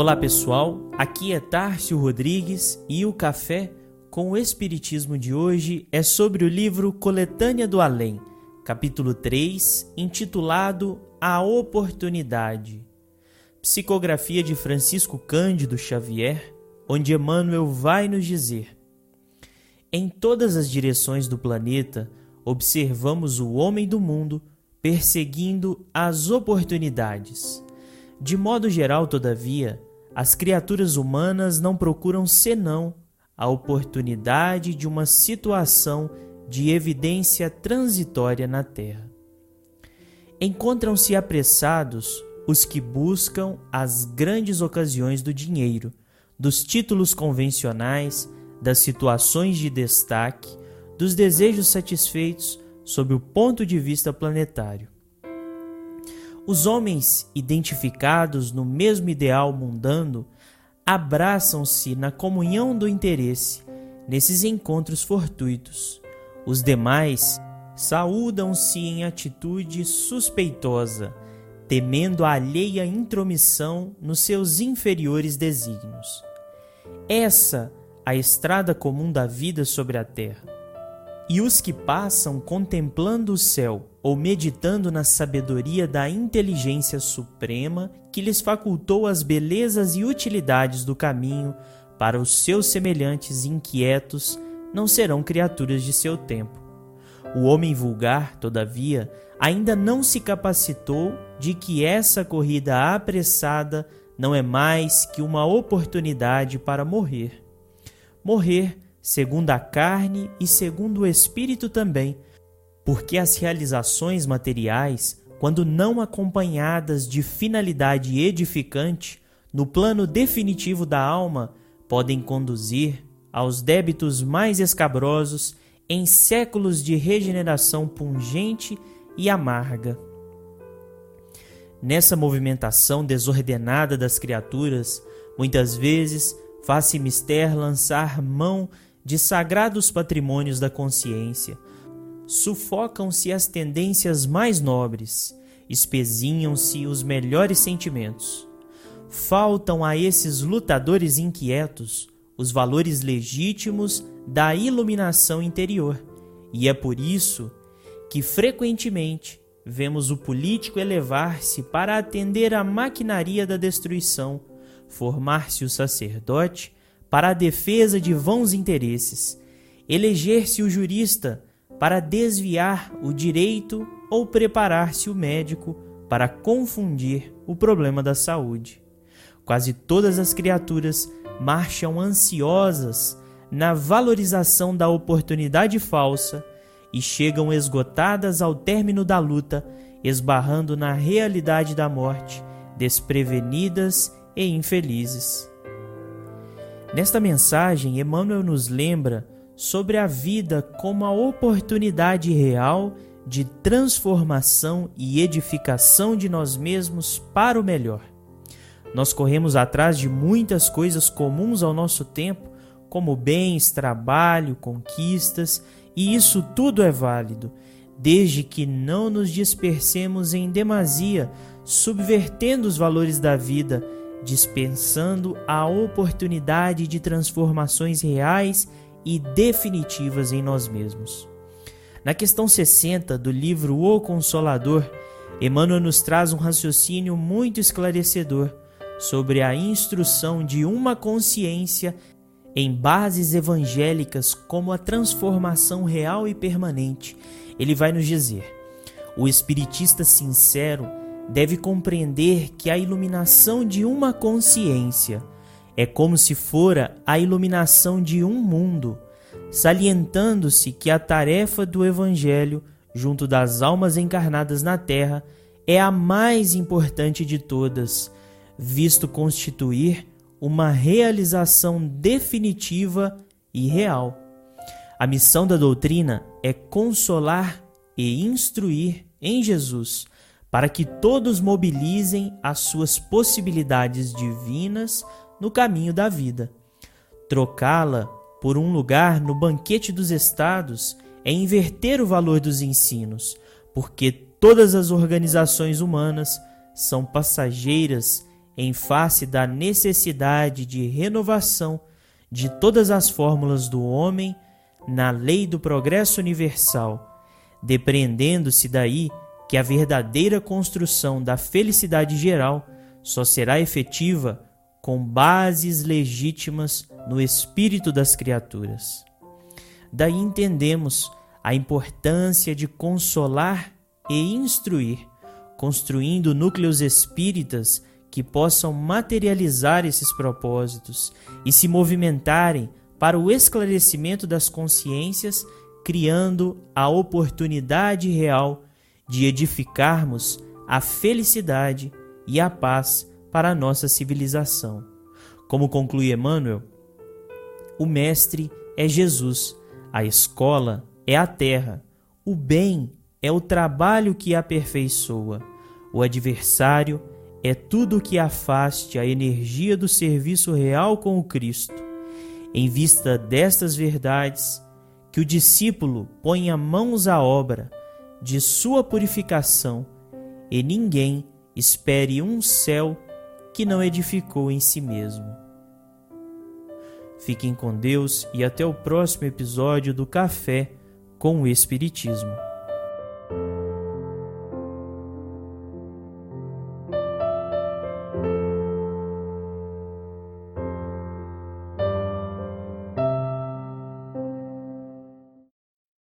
Olá pessoal, aqui é Tárcio Rodrigues e o café com o Espiritismo de hoje é sobre o livro Coletânea do Além, capítulo 3, intitulado A Oportunidade. Psicografia de Francisco Cândido Xavier, onde Emmanuel vai nos dizer: Em todas as direções do planeta, observamos o homem do mundo perseguindo as oportunidades. De modo geral, todavia, as criaturas humanas não procuram senão a oportunidade de uma situação de evidência transitória na Terra. Encontram-se apressados os que buscam as grandes ocasiões do dinheiro, dos títulos convencionais, das situações de destaque, dos desejos satisfeitos sob o ponto de vista planetário. Os homens identificados no mesmo ideal mundano abraçam-se na comunhão do interesse nesses encontros fortuitos. Os demais saúdam-se em atitude suspeitosa, temendo a alheia intromissão nos seus inferiores desígnios. Essa a estrada comum da vida sobre a terra. E os que passam contemplando o céu ou meditando na sabedoria da inteligência suprema que lhes facultou as belezas e utilidades do caminho para os seus semelhantes inquietos, não serão criaturas de seu tempo. O homem vulgar, todavia, ainda não se capacitou de que essa corrida apressada não é mais que uma oportunidade para morrer. Morrer segundo a carne e segundo o espírito também porque as realizações materiais, quando não acompanhadas de finalidade edificante, no plano definitivo da alma, podem conduzir aos débitos mais escabrosos em séculos de regeneração pungente e amarga. Nessa movimentação desordenada das criaturas, muitas vezes faz-se mister lançar mão de sagrados patrimônios da consciência, sufocam-se as tendências mais nobres, espezinham-se os melhores sentimentos. Faltam a esses lutadores inquietos os valores legítimos da iluminação interior, e é por isso que frequentemente vemos o político elevar-se para atender à maquinaria da destruição, formar-se o sacerdote para a defesa de vãos interesses, eleger-se o jurista para desviar o direito ou preparar-se o médico para confundir o problema da saúde. Quase todas as criaturas marcham ansiosas na valorização da oportunidade falsa e chegam esgotadas ao término da luta, esbarrando na realidade da morte, desprevenidas e infelizes. Nesta mensagem, Emmanuel nos lembra sobre a vida como a oportunidade real de transformação e edificação de nós mesmos para o melhor. Nós corremos atrás de muitas coisas comuns ao nosso tempo, como bens, trabalho, conquistas, e isso tudo é válido, desde que não nos dispersemos em demasia, subvertendo os valores da vida, dispensando a oportunidade de transformações reais e definitivas em nós mesmos. Na questão 60 do livro O Consolador, Emmanuel nos traz um raciocínio muito esclarecedor sobre a instrução de uma consciência em bases evangélicas como a transformação real e permanente. Ele vai nos dizer: o espiritista sincero deve compreender que a iluminação de uma consciência é como se fora a iluminação de um mundo, salientando-se que a tarefa do Evangelho, junto das almas encarnadas na terra, é a mais importante de todas, visto constituir uma realização definitiva e real. A missão da doutrina é consolar e instruir em Jesus, para que todos mobilizem as suas possibilidades divinas no caminho da vida. Trocá-la por um lugar no banquete dos estados é inverter o valor dos ensinos, porque todas as organizações humanas são passageiras em face da necessidade de renovação de todas as fórmulas do homem na lei do progresso universal, depreendendo-se daí que a verdadeira construção da felicidade geral só será efetiva com bases legítimas no espírito das criaturas. Daí entendemos a importância de consolar e instruir, construindo núcleos espíritas que possam materializar esses propósitos e se movimentarem para o esclarecimento das consciências, criando a oportunidade real de edificarmos a felicidade e a paz para a nossa civilização. Como conclui Emmanuel, o Mestre é Jesus, a escola é a terra, o bem é o trabalho que aperfeiçoa, o adversário é tudo que afaste a energia do serviço real com o Cristo. Em vista destas verdades, que o discípulo ponha mãos à obra de sua purificação e ninguém espere um céu que não edificou em si mesmo. Fiquem com Deus e até o próximo episódio do Café com o Espiritismo.